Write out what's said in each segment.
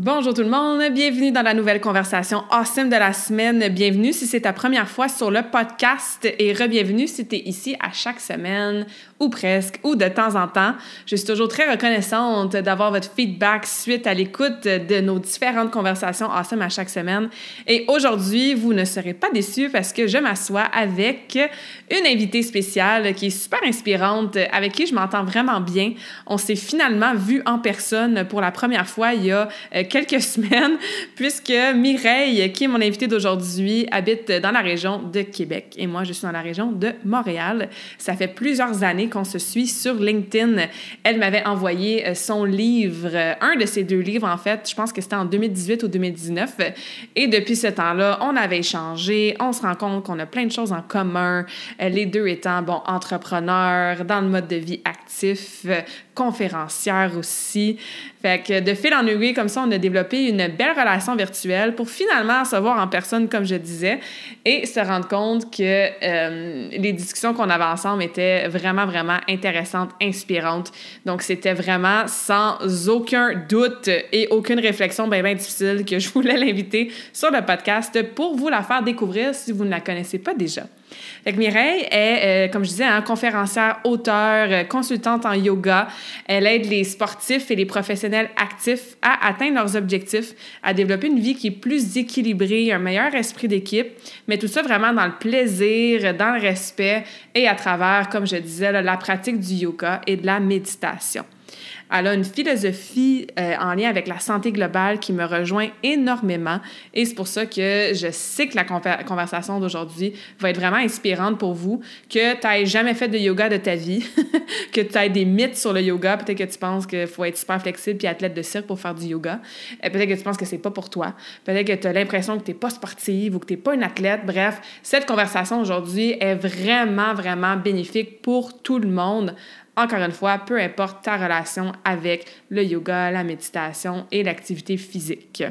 Bonjour tout le monde, bienvenue dans la nouvelle conversation awesome de la semaine. Bienvenue si c'est ta première fois sur le podcast et re-bienvenue si tu es ici à chaque semaine ou presque, ou de temps en temps. Je suis toujours très reconnaissante d'avoir votre feedback suite à l'écoute de nos différentes conversations awesome à chaque semaine. Et aujourd'hui, vous ne serez pas déçus parce que je m'assois avec une invitée spéciale qui est super inspirante, avec qui je m'entends vraiment bien. On s'est finalement vu en personne pour la première fois il y a euh, quelques semaines, puisque Mireille, qui est mon invitée d'aujourd'hui, habite dans la région de Québec et moi, je suis dans la région de Montréal. Ça fait plusieurs années qu'on se suit sur LinkedIn. Elle m'avait envoyé euh, son livre, euh, un de ses deux livres en fait, je pense que c'était en 2018 ou 2019. Et depuis ce temps-là, on avait échangé, on se rend compte qu'on a plein de choses en commun, euh, les deux étant, bon, entrepreneurs, dans le mode de vie actif, conférencière aussi. Fait que de fil en aiguille, comme ça, on a développé une belle relation virtuelle pour finalement se voir en personne, comme je disais, et se rendre compte que les discussions qu'on avait ensemble étaient vraiment, vraiment intéressantes, inspirantes. Donc, c'était vraiment sans aucun doute et aucune réflexion bien, bien difficile que je voulais l'inviter sur le podcast pour vous la faire découvrir si vous ne la connaissez pas déjà. Fait Mireille est, euh, comme je disais, un conférencière, auteur, euh, consultante en yoga. Elle aide les sportifs et les professionnels actifs à atteindre leurs objectifs, à développer une vie qui est plus équilibrée, un meilleur esprit d'équipe, mais tout ça vraiment dans le plaisir, dans le respect et à travers, comme je disais, la pratique du yoga et de la méditation. Elle a une philosophie euh, en lien avec la santé globale qui me rejoint énormément et c'est pour ça que je sais que la conversation d'aujourd'hui va être vraiment inspirante pour vous, que tu n'aies jamais fait de yoga de ta vie, que tu aies des mythes sur le yoga, peut-être que tu penses qu'il faut être super flexible puis athlète de cirque pour faire du yoga, euh, peut-être que tu penses que c'est pas pour toi, peut-être que tu as l'impression que tu n'es pas sportive ou que tu n'es pas une athlète, bref, cette conversation aujourd'hui est vraiment, vraiment bénéfique pour tout le monde encore une fois, peu importe ta relation avec le yoga, la méditation et l'activité physique.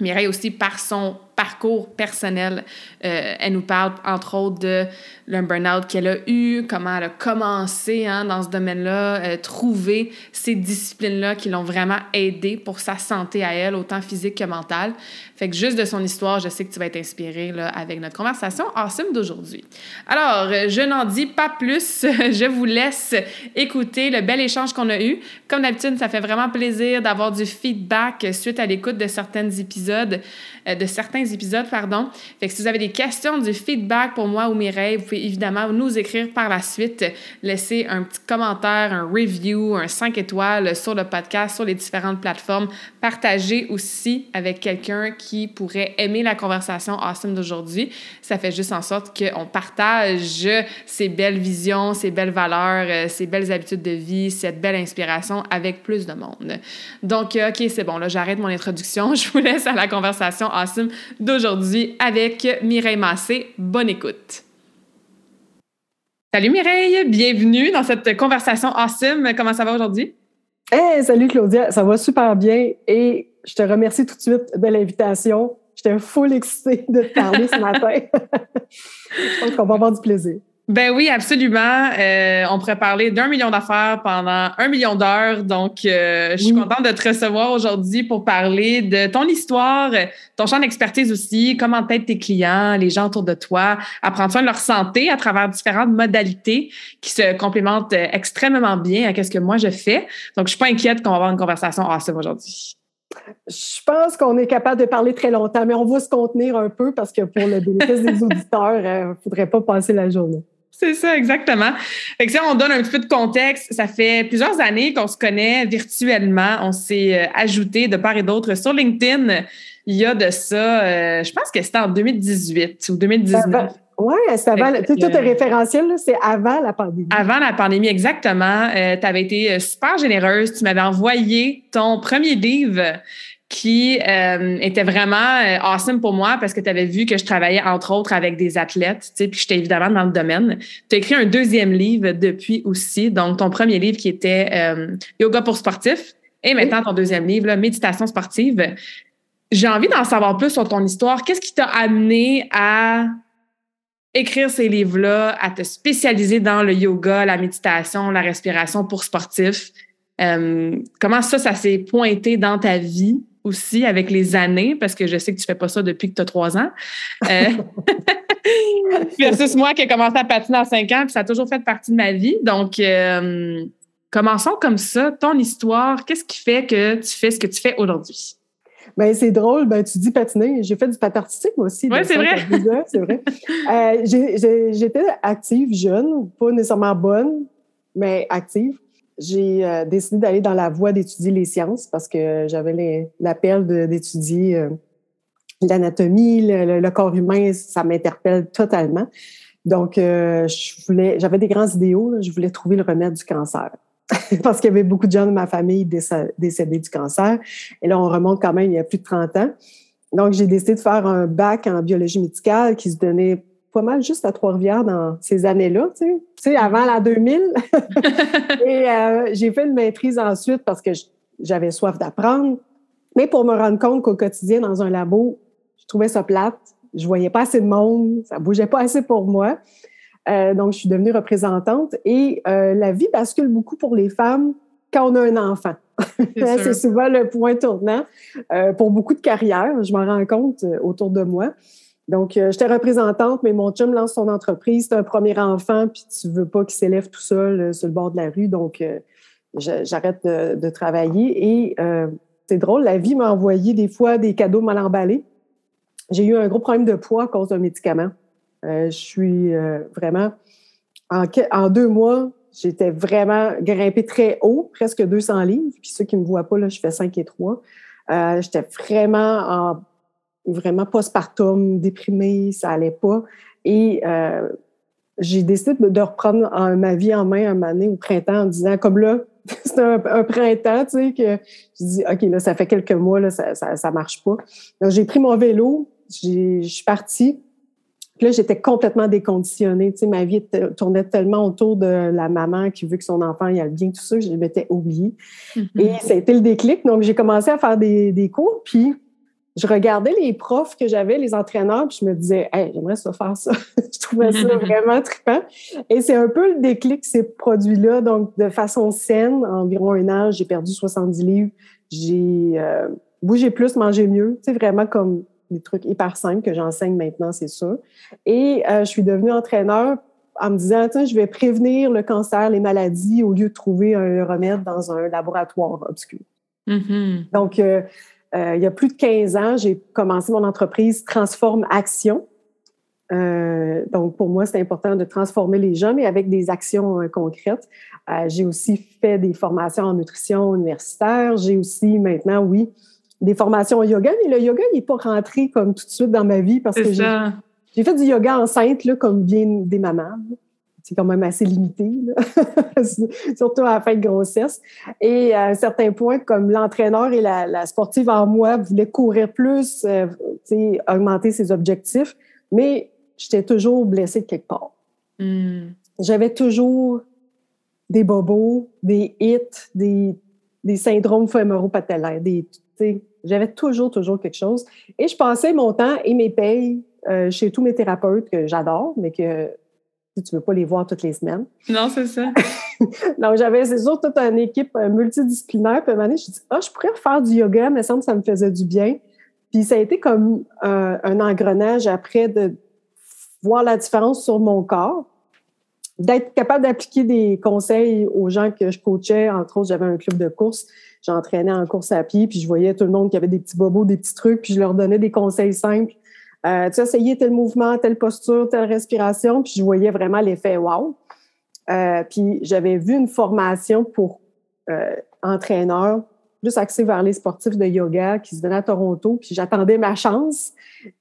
Mireille aussi, par son parcours personnel. Euh, elle nous parle, entre autres, de le burn-out qu'elle a eu, comment elle a commencé hein, dans ce domaine-là, euh, trouver ces disciplines-là qui l'ont vraiment aidée pour sa santé à elle, autant physique que mentale. Fait que juste de son histoire, je sais que tu vas être inspiré là, avec notre conversation awesome d'aujourd'hui. Alors, je n'en dis pas plus. je vous laisse écouter le bel échange qu'on a eu. Comme d'habitude, ça fait vraiment plaisir d'avoir du feedback suite à l'écoute de certains épisodes, euh, de certains épisodes, pardon. Fait que si vous avez des questions, du feedback pour moi ou Mireille, vous pouvez évidemment nous écrire par la suite, laisser un petit commentaire, un review, un 5 étoiles sur le podcast, sur les différentes plateformes. Partagez aussi avec quelqu'un qui pourrait aimer la conversation awesome d'aujourd'hui. Ça fait juste en sorte qu'on partage ces belles visions, ces belles valeurs, euh, ces belles habitudes de vie, cette belle inspiration avec plus de monde. Donc, euh, OK, c'est bon, là, j'arrête mon introduction. Je vous laisse à la conversation awesome d'aujourd'hui avec Mireille Massé. Bonne écoute. Salut Mireille, bienvenue dans cette conversation awesome. Comment ça va aujourd'hui? Hey, salut Claudia, ça va super bien et je te remercie tout de suite de l'invitation. J'étais full excitée de te parler ce matin. je pense qu'on va avoir du plaisir. Ben oui, absolument. Euh, on pourrait parler d'un million d'affaires pendant un million d'heures. Donc, euh, je suis contente de te recevoir aujourd'hui pour parler de ton histoire, ton champ d'expertise aussi, comment t'aider tes clients, les gens autour de toi à prendre soin de leur santé à travers différentes modalités qui se complémentent extrêmement bien à ce que moi je fais. Donc, je suis pas inquiète qu'on va avoir une conversation awesome aujourd'hui. Je pense qu'on est capable de parler très longtemps, mais on va se contenir un peu parce que pour le bénéfice des auditeurs, il euh, ne faudrait pas passer la journée. C'est ça, exactement. Fait que si on donne un petit peu de contexte, ça fait plusieurs années qu'on se connaît virtuellement. On s'est euh, ajouté de part et d'autre sur LinkedIn. Il y a de ça, euh, je pense que c'était en 2018 ou 2019. Oui, c'est avant. tout est référentiel, c'est avant la pandémie. Avant la pandémie, exactement. Euh, tu avais été super généreuse. Tu m'avais envoyé ton premier livre qui euh, était vraiment euh, awesome pour moi parce que tu avais vu que je travaillais entre autres avec des athlètes, tu sais, puis j'étais évidemment dans le domaine. Tu as écrit un deuxième livre depuis aussi, donc ton premier livre qui était euh, Yoga pour sportifs et maintenant ton deuxième livre, là, Méditation sportive. J'ai envie d'en savoir plus sur ton histoire. Qu'est-ce qui t'a amené à écrire ces livres-là, à te spécialiser dans le yoga, la méditation, la respiration pour sportifs? comment ça, ça s'est pointé dans ta vie? Aussi avec les années, parce que je sais que tu fais pas ça depuis que tu as trois ans. Euh, versus moi qui ai commencé à patiner à cinq ans, puis ça a toujours fait partie de ma vie. Donc, euh, commençons comme ça. Ton histoire, qu'est-ce qui fait que tu fais ce que tu fais aujourd'hui? Ben, c'est drôle, ben, tu dis patiner. J'ai fait du patin artistique, moi aussi. Oui, c'est vrai. c'est vrai. Euh, j'étais active, jeune, pas nécessairement bonne, mais active j'ai euh, décidé d'aller dans la voie d'étudier les sciences parce que j'avais l'appel d'étudier euh, l'anatomie, le, corps humain, ça m'interpelle totalement. Donc, euh, j'avais des grands idéaux. je voulais trouver le remède du cancer. parce qu'il y avait beaucoup de gens de ma famille décédés du cancer. Et là, on remonte quand même il y a plus de 30 ans. Donc, j'ai décidé de faire un bac en biologie médicale qui se donnait pas mal juste à Trois-Rivières dans ces années-là, tu sais, avant la 2000. et euh, j'ai fait une maîtrise ensuite parce que j'avais soif d'apprendre. Mais pour me rendre compte qu'au quotidien, dans un labo, je trouvais ça plate. Je voyais pas assez de monde, ça bougeait pas assez pour moi. Euh, donc, je suis devenue représentante et euh, la vie bascule beaucoup pour les femmes quand on a un enfant. C'est souvent le point tournant pour beaucoup de carrières. Je m'en rends compte autour de moi. Donc, euh, j'étais représentante, mais mon chum lance son entreprise. C'est un premier enfant, puis tu veux pas qu'il s'élève tout seul euh, sur le bord de la rue. Donc, euh, j'arrête de, travailler. Et c'est drôle, la vie m'a envoyé des fois des cadeaux mal emballés. J'ai eu un gros problème de poids à cause d'un médicament. je suis vraiment... En, deux mois, j'étais vraiment grimpée très haut, presque 200 livres. Puis ceux qui me voient pas, là, je fais 5 et 3. j'étais vraiment en vraiment postpartum, déprimée, ça allait pas. Et euh, j'ai décidé de, reprendre ma vie en main un moment donné au printemps en disant, comme là, c'est un, printemps, tu sais, que je dis, OK, là, ça fait quelques mois, là, ça, ça, marche pas. Donc, j'ai pris mon vélo, je suis partie. Puis là, j'étais complètement déconditionnée. Tu sais, ma vie tournait tellement autour de la maman qui veut que son enfant y aille bien, tout ça, je m'étais oubliée. Mm-hmm. Et ça a été le déclic. Donc, j'ai commencé à faire des, des cours. Puis, je regardais les profs que j'avais, les entraîneurs, puis je me disais, hey, j'aimerais ça faire ça. je trouvais ça vraiment trippant. Et c'est un peu le déclic, ces produits-là. Donc, de façon saine, environ un an, j'ai perdu 70 livres. J'ai euh, bougé plus, mangé mieux. C'est vraiment comme des trucs hyper simples que j'enseigne maintenant, c'est sûr. Et euh, je suis devenue entraîneur en me disant, tiens, je vais prévenir le cancer, les maladies, au lieu de trouver un remède dans un laboratoire obscur. Mm-hmm. Donc, euh, euh, il y a plus de 15 ans, j'ai commencé mon entreprise Transforme Action. Euh, donc, pour moi, c'est important de transformer les gens, mais avec des actions euh, concrètes. j'ai aussi fait des formations en nutrition universitaire. J'ai aussi maintenant, oui, des formations en yoga, mais le yoga, il n'est pas rentré comme tout de suite dans ma vie parce que j'ai fait du yoga enceinte, là, comme bien des mamans c'est quand même assez limité, surtout à la fin de grossesse. Et à un certain point, comme l'entraîneur et la, sportive en moi voulaient courir plus, euh, augmenter ses objectifs, mais j'étais toujours blessée de quelque part. Hmm. J'avais toujours des bobos, des hits, des, des syndromes fémoro-patellaires, des, j'avais toujours, toujours quelque chose. Et je passais mon temps et mes payes euh, chez tous mes thérapeutes que j'adore, mais que tu ne veux pas les voir toutes les semaines. Non, c'est ça. Donc, j'avais, c'est sûr, toute une équipe euh, multidisciplinaire. Puis à un moment donné, je me suis dit, ah, je pourrais faire du yoga, mais ça me, ça me faisait du bien. Puis ça a été comme euh, un engrenage après de voir la différence sur mon corps, d'être capable d'appliquer des conseils aux gens que je coachais. Entre autres, j'avais un club de course. J'entraînais en course à pied, puis je voyais tout le monde qui avait des petits bobos, des petits trucs, puis je leur donnais des conseils simples Euh, tu as essayé tel mouvement, telle posture, telle respiration, puis je voyais vraiment l'effet wow. Euh, puis j'avais vu une formation pour euh, entraîneur plus axée vers les sportifs de yoga qui se donnait à Toronto, puis j'attendais ma chance.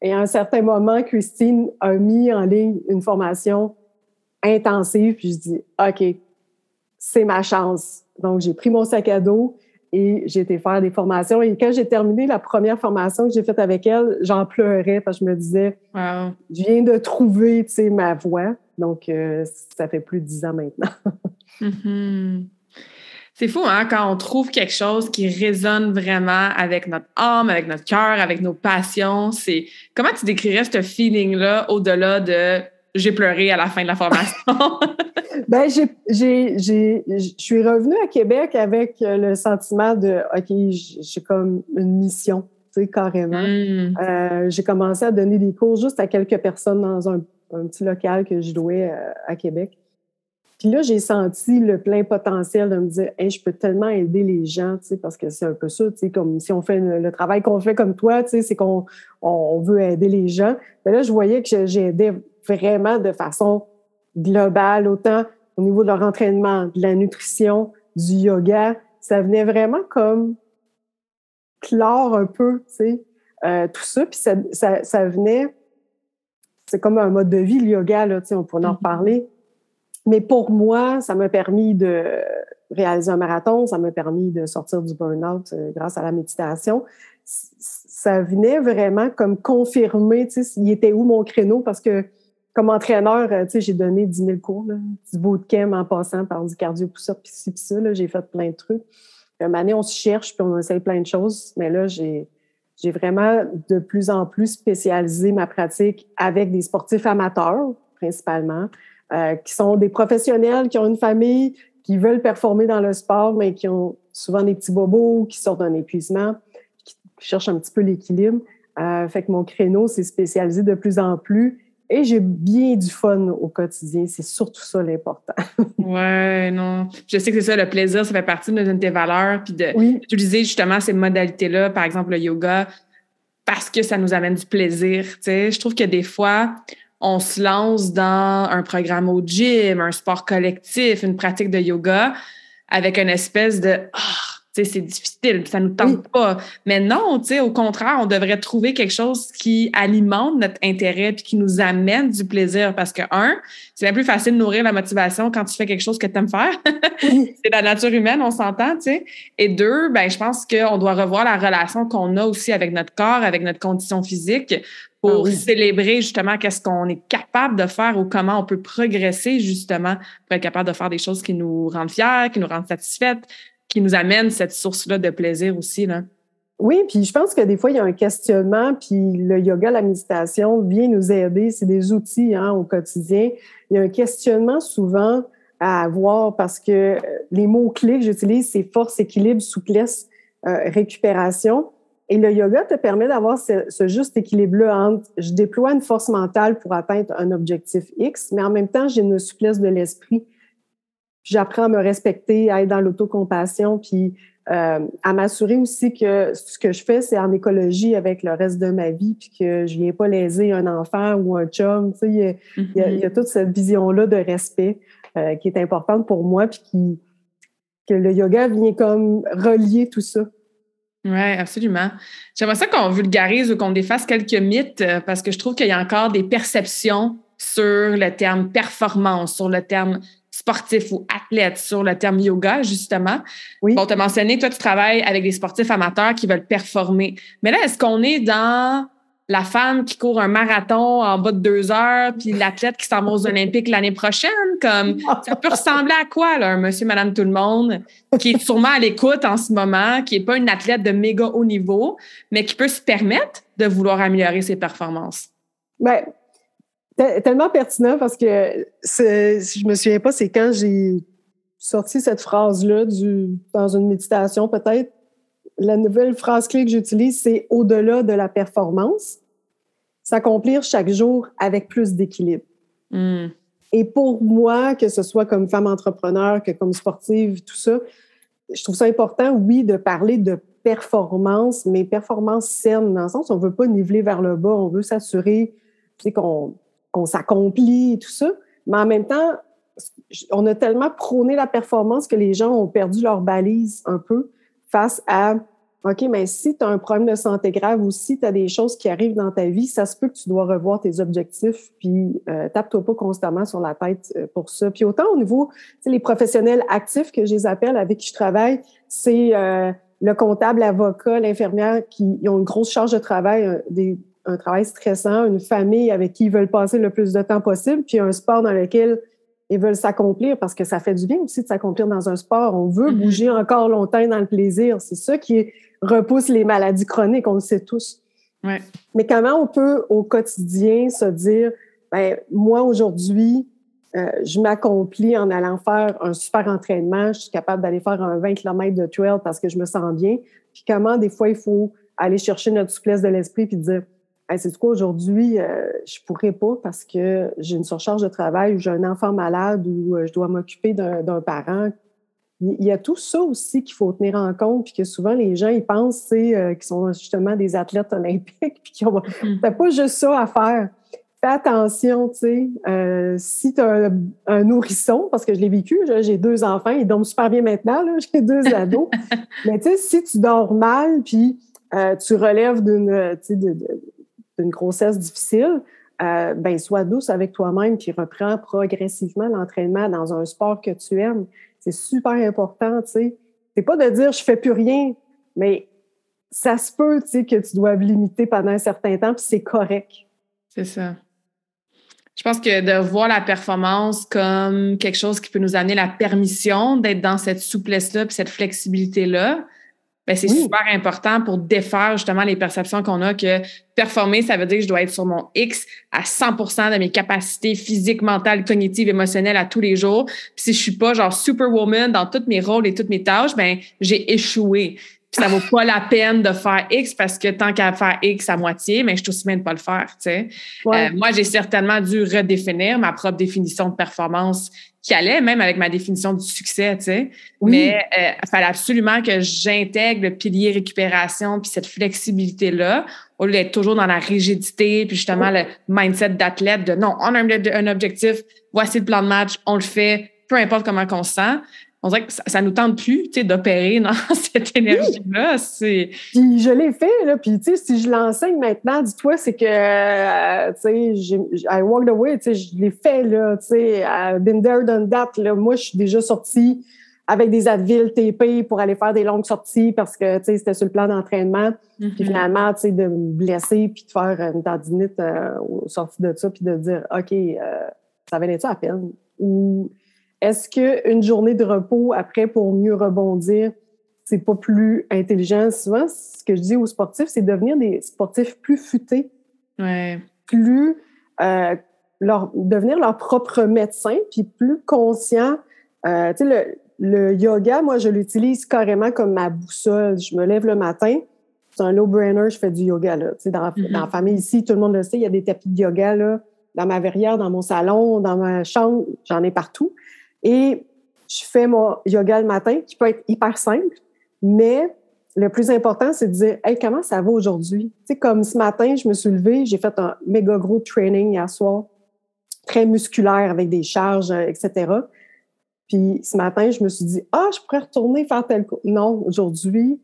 Et à un certain moment, Christine a mis en ligne une formation intensive, puis je dis OK, c'est ma chance. Donc j'ai pris mon sac à dos, et j'ai été faire des formations. Et quand j'ai terminé la première formation que j'ai faite avec elle, j'en pleurais parce que je me disais, je viens de trouver, tu sais, ma voix. Donc, euh, ça fait plus de dix ans maintenant. Mm-hmm. C'est fou, hein, quand on trouve quelque chose qui résonne vraiment avec notre âme, avec notre cœur, avec nos passions. C'est comment tu décrirais ce feeling-là au-delà de j'ai pleuré à la fin de la formation? ben, j'ai, je suis revenue à Québec avec euh, le sentiment de OK, j'ai comme une mission, tu sais, carrément. Hmm. Euh, j'ai commencé à donner des cours juste à quelques personnes dans un, petit local que je louais euh, à, Québec. Puis là, j'ai senti le plein potentiel de me dire, hey, je peux tellement aider les gens, tu sais, parce que c'est un peu ça, tu sais, comme si on fait le, travail qu'on fait comme toi, tu sais, c'est qu'on on veut aider les gens. Mais là, je voyais que j'aidais vraiment de façon globale, autant au niveau de leur entraînement, de la nutrition, du yoga. Ça venait vraiment comme clore un peu, tu sais, euh, tout ça. Puis ça, ça, ça venait, c'est comme un mode de vie, le yoga, là, tu sais, on pourrait en mm-hmm. reparler. Mais pour moi, ça m'a permis de réaliser un marathon, ça m'a permis de sortir du burn-out euh, grâce à la méditation. Ça venait vraiment comme confirmer, tu sais, il était où mon créneau parce que comme entraîneur, euh, tu sais, j'ai donné 10 000 cours, là, du bootcamp en passant par du cardio pousseur puis ci, puis ça, là, j'ai fait plein de trucs. Une année, on se cherche, puis on essaye plein de choses, mais là, j'ai, j'ai vraiment de plus en plus spécialisé ma pratique avec des sportifs amateurs, principalement, euh, qui sont des professionnels, qui ont une famille, qui veulent performer dans le sport, mais qui ont souvent des petits bobos, qui sortent d'un épuisement, qui cherchent un petit peu l'équilibre. Euh, fait que mon créneau s'est spécialisé de plus en plus et j'ai bien du fun au quotidien. C'est surtout ça l'important. ouais, non. Je sais que c'est ça, le plaisir, ça fait partie de tes valeurs. Puis d'utiliser justement ces modalités-là, par exemple le yoga, parce que ça nous amène du plaisir. Je trouve que des fois, on se lance dans un programme au gym, un sport collectif, une pratique de yoga avec une espèce de ah, c'est difficile, ça nous tente pas. Mais non, au contraire, on devrait trouver quelque chose qui alimente notre intérêt puis qui nous amène du plaisir. Parce que, un, c'est bien plus facile de nourrir la motivation quand tu fais quelque chose que tu aimes faire. c'est la nature humaine, on s'entend, tu sais. Et deux, ben, je pense qu'on doit revoir la relation qu'on a aussi avec notre corps, avec notre condition physique pour ah célébrer justement qu'est-ce qu'on est capable de faire ou comment on peut progresser justement pour être capable de faire des choses qui nous rendent fiers, qui nous rendent satisfaites, qui nous amène cette source-là de plaisir aussi. Là. Oui, puis je pense que des fois, il y a un questionnement, puis le yoga, la méditation vient nous aider. C'est des outils hein, au quotidien. Il y a un questionnement souvent à avoir parce que les mots-clés que j'utilise, c'est force, équilibre, souplesse, euh, récupération. Et le yoga te permet d'avoir ce, ce, juste équilibre-là entre je déploie une force mentale pour atteindre un objectif X, mais en même temps, j'ai une souplesse de l'esprit j'apprends à me respecter, à être dans l'autocompassion, puis euh, à m'assurer aussi que ce que je fais, c'est en écologie avec le reste de ma vie, puis que je viens pas léser un enfant ou un chum. Tu sais, il, y a, il, y a, mm-hmm. toute cette vision-là de respect euh, qui est importante pour moi, puis qui, que le yoga vient comme relier tout ça. Oui, absolument. J'aimerais ça qu'on vulgarise ou qu'on défasse quelques mythes euh, parce que je trouve qu'il y a encore des perceptions sur le terme performance, sur le terme sportif ou athlète sur le terme yoga, justement. Oui. Bon, tu as mentionné, toi, tu travailles avec des sportifs amateurs qui veulent performer. Mais là, est-ce qu'on est dans la femme qui court un marathon en bas de deux heures, puis l'athlète qui s'en va aux Olympiques l'année prochaine? Comme, ça peut ressembler à quoi, là, un monsieur, madame, tout le monde, qui est sûrement à l'écoute en ce moment, qui n'est pas une athlète de méga haut niveau, mais qui peut se permettre de vouloir améliorer ses performances? Bien, Tellement pertinent parce que si je me souviens pas, c'est quand j'ai sorti cette phrase-là dans une méditation, peut-être. La nouvelle phrase clé que j'utilise, c'est au-delà de la performance, s'accomplir chaque jour avec plus d'équilibre. Hmm. Et pour moi, que ce soit comme femme entrepreneur, que comme sportive, tout ça, je trouve ça important, oui, de parler de performance, mais performance saine, dans le sens où on veut pas niveler vers le bas, on veut s'assurer qu'on qu'on s'accomplit et tout ça. Mais en même temps, on a tellement prôné la performance que les gens ont perdu leur balise un peu face à OK, mais si tu as un problème de santé grave ou si tu as des choses qui arrivent dans ta vie, ça se peut que tu dois revoir tes objectifs, puis euh, tape-toi pas constamment sur la tête euh, pour ça. Puis autant au niveau, les professionnels actifs que je les appelle, avec qui je travaille, c'est euh, le comptable, l'avocat, l'infirmière qui ont une grosse charge de travail, un, des, un travail stressant, une famille avec qui ils veulent passer le plus de temps possible, puis un sport dans lequel ils veulent s'accomplir parce que ça fait du bien aussi de s'accomplir dans un sport. On veut mm-hmm. bouger encore longtemps dans le plaisir. C'est ça qui repousse les maladies chroniques, on le sait tous. Mais comment on peut au quotidien se dire, ben, moi aujourd'hui, euh, je m'accomplis en allant faire un super entraînement, je suis capable d'aller faire un 20 km de trail parce que je me sens bien. Puis comment des fois il faut aller chercher notre souplesse de l'esprit puis dire, c'est quoi aujourd'hui, euh, je pourrais pas parce que j'ai une surcharge de travail ou j'ai un enfant malade ou euh, je dois m'occuper d'un parent il y a tout ça aussi qu'il faut tenir en compte, puis que souvent les gens ils pensent euh, qu'ils sont justement des athlètes olympiques, puis qu'ils n'ont mm-hmm. pas juste ça à faire. Fais attention, tu sais, euh, si tu as un, nourrisson, parce que je l'ai vécu, j'ai deux enfants, ils dorment super bien maintenant, j'ai deux ados, mais tu sais, si tu dors mal, puis euh, tu relèves d'une d'une grossesse difficile, ben sois douce avec toi-même, puis reprends progressivement l'entraînement dans un sport que tu aimes. C'est super important, tu sais. C'est pas de dire je fais plus rien, mais ça se peut, tu sais, que tu doives limiter pendant un certain temps, puis c'est correct. C'est ça. Je pense que de voir la performance comme quelque chose qui peut nous amener la permission d'être dans cette souplesse-là, puis cette flexibilité-là, ben, c'est super important pour défaire justement les perceptions qu'on a que performer, ça veut dire que je dois être sur mon X à 100% de mes capacités physiques, mentales, cognitives, émotionnelles à tous les jours. Puis si je suis pas genre superwoman dans tous mes rôles et toutes mes tâches, ben j'ai échoué. Puis ça vaut pas la peine de faire X parce que tant qu'à faire X à moitié, mais je suis aussi bien de pas le faire, tu sais. Euh, moi, j'ai certainement dû redéfinir ma propre définition de performance qui allait même avec ma définition du succès, tu sais. Mais euh, il fallait absolument que j'intègre le pilier récupération puis cette flexibilité-là, au lieu d'être toujours dans la rigidité puis justement le mindset d'athlète de non, on a un objectif, voici le plan de match, on le fait, peu importe comment on se sent on dirait que ça, ne nous tente plus, d'opérer dans cette énergie-là. Puis je l'ai fait, là. Puis, tu sais, si je l'enseigne maintenant, dis-toi, c'est que, euh, tu sais, I walked away, tu sais, je l'ai fait, là, tu sais, been there, done that, là. Moi, je suis déjà sortie avec des Advil TP pour aller faire des longues sorties parce que, tu sais, c'était sur le plan d'entraînement. Puis mm-hmm. finalement, tu sais, de me blesser puis de faire une tendinite euh, au sortie de ça puis de dire, OK, euh, ça valait ça à peine? Ou est-ce qu'une journée de repos après pour mieux rebondir, c'est pas plus intelligent? Souvent, ce que je dis aux sportifs, c'est devenir des sportifs plus futés. Plus euh, leur, devenir leur propre médecin, puis plus conscient. Euh, tu sais, le, yoga, moi, je l'utilise carrément comme ma boussole. Je me lève le matin, c'est un low-brainer, je fais du yoga. Là. Tu sais, dans, mm-hmm. dans, la famille ici, tout le monde le sait, il y a des tapis de yoga là, dans ma verrière, dans mon salon, dans ma chambre, j'en ai partout. Et je fais mon yoga le matin, qui peut être hyper simple, mais le plus important, c'est de dire Hey, comment ça va aujourd'hui? Tu sais, comme ce matin, je me suis levée, j'ai fait un méga gros training hier soir, très musculaire avec des charges, euh, etc. Puis ce matin, je me suis dit Ah, je pourrais retourner faire tel coup. Non, aujourd'hui,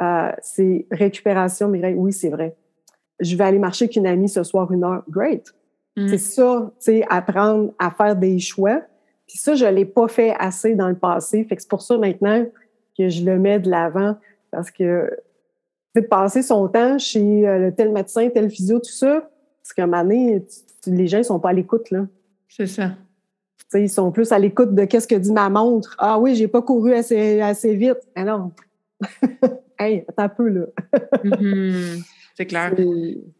euh, c'est récupération, Mireille. Oui, c'est vrai. Je vais aller marcher avec une amie ce soir une heure. Great. Mm. C'est ça, tu sais, apprendre à faire des choix puis ça, je ne l'ai pas fait assez dans le passé. Fait que c'est pour ça maintenant que je le mets de l'avant. Parce que de passer son temps chez euh, tel médecin, tel physio, tout ça, parce qu'à un moment donné, les gens ne sont pas à l'écoute. là. C'est ça. ils sont plus à l'écoute de qu'est-ce que dit ma montre. Ah oui, j'ai pas couru assez, assez vite. Ah non. hey, attends un peu, là. Mm-hmm. C'est clair.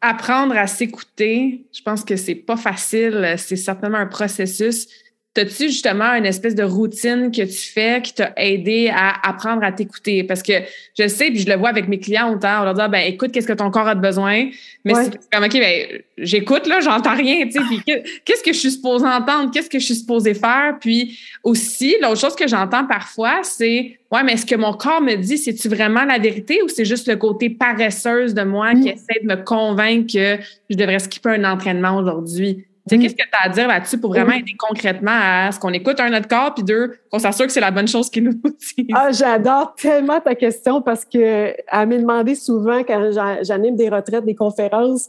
Apprendre à s'écouter, je pense que c'est pas facile. C'est certainement un processus T'as-tu justement une espèce de routine que tu fais qui t'a aidé à apprendre à t'écouter? Parce que je sais, puis je le vois avec mes clients, hein, on leur dit, ah, ben écoute, qu'est-ce que ton corps a besoin? Mais c'est comme, OK, ben j'écoute, là, j'entends rien, tu sais, puis qu'est-ce que je suis supposée entendre? Qu'est-ce que je suis supposée faire? Puis aussi, l'autre chose que j'entends parfois, c'est, ouais, mais est-ce que mon corps me dit, c'est-tu vraiment la vérité ou c'est juste le côté paresseuse de moi qui essaie de me convaincre que je devrais skipper un entraînement aujourd'hui? Sais, qu'est-ce que tu as à dire là-dessus pour vraiment aider concrètement à ce qu'on écoute un notre corps, puis deux, qu'on s'assure que c'est la bonne chose qui nous dit? Ah, j'adore tellement ta question parce que à me demander souvent quand j'anime des retraites, des conférences,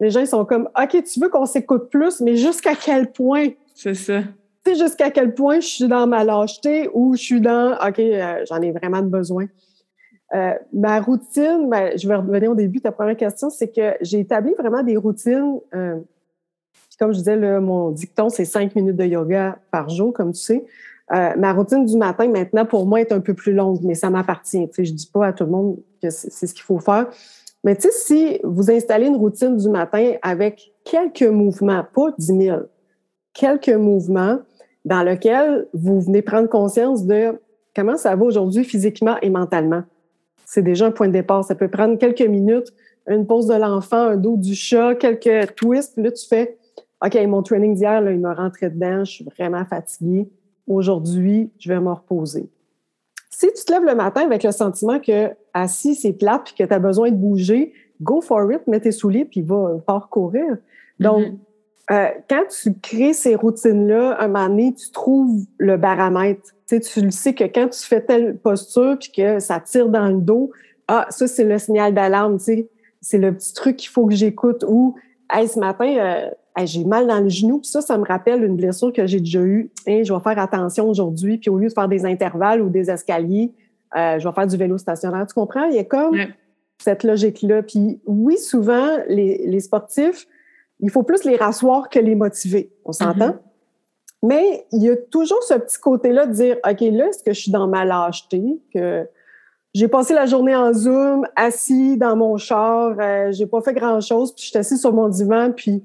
les gens ils sont comme OK, tu veux qu'on s'écoute plus, mais jusqu'à quel point? C'est ça. Tu sais, jusqu'à quel point je suis dans ma lâcheté ou je suis dans OK, euh, j'en ai vraiment besoin. Euh, ma routine, ben, je vais revenir au début, ta première question, c'est que j'ai établi vraiment des routines. Euh, comme je disais, mon dicton, c'est cinq minutes de yoga par jour, comme tu sais. Euh, ma routine du matin, maintenant, pour moi, est un peu plus longue, mais ça m'appartient. Je dis pas à tout le monde que c'est ce qu'il faut faire. Mais tu sais, si vous installez une routine du matin avec quelques mouvements, pas 10 000, quelques mouvements dans lesquels vous venez prendre conscience de comment ça va aujourd'hui physiquement et mentalement. C'est déjà un point de départ. Ça peut prendre quelques minutes, une pause de l'enfant, un dos du chat, quelques twists. Là, tu fais OK, mon training d'hier, il m'a rentré dedans, je suis vraiment fatiguée. Aujourd'hui, je vais me reposer. Si tu te lèves le matin avec le sentiment que assis, c'est plat puis que tu as besoin de bouger, go for it, mets tes souliers puis va parcourir. Donc, mm-hmm. euh, quand tu crées ces routines-là, un moment donné, tu trouves le baramètre. Tu, sais, tu le sais que quand tu fais telle posture puis que ça tire dans le dos, ah, ça, c'est le signal d'alarme, tu sais. C'est le petit truc qu'il faut que j'écoute ou, hey, ce matin, euh, j'ai mal dans le genou. Puis ça, ça me rappelle une blessure que j'ai déjà eue. je vais faire attention aujourd'hui. Puis au lieu de faire des intervalles ou des escaliers, euh, je vais faire du vélo stationnaire. Tu comprends? Il y a comme cette logique-là. Puis oui, souvent, les, sportifs, il faut plus les rasseoir que les motiver. On s'entend? Mm-hmm. Mais il y a toujours ce petit côté-là de dire, OK, là, est-ce que je suis dans ma lâcheté? Que j'ai passé la journée en Zoom, assis dans mon char, euh, j'ai pas fait grand-chose, puis je suis assis sur mon divan, puis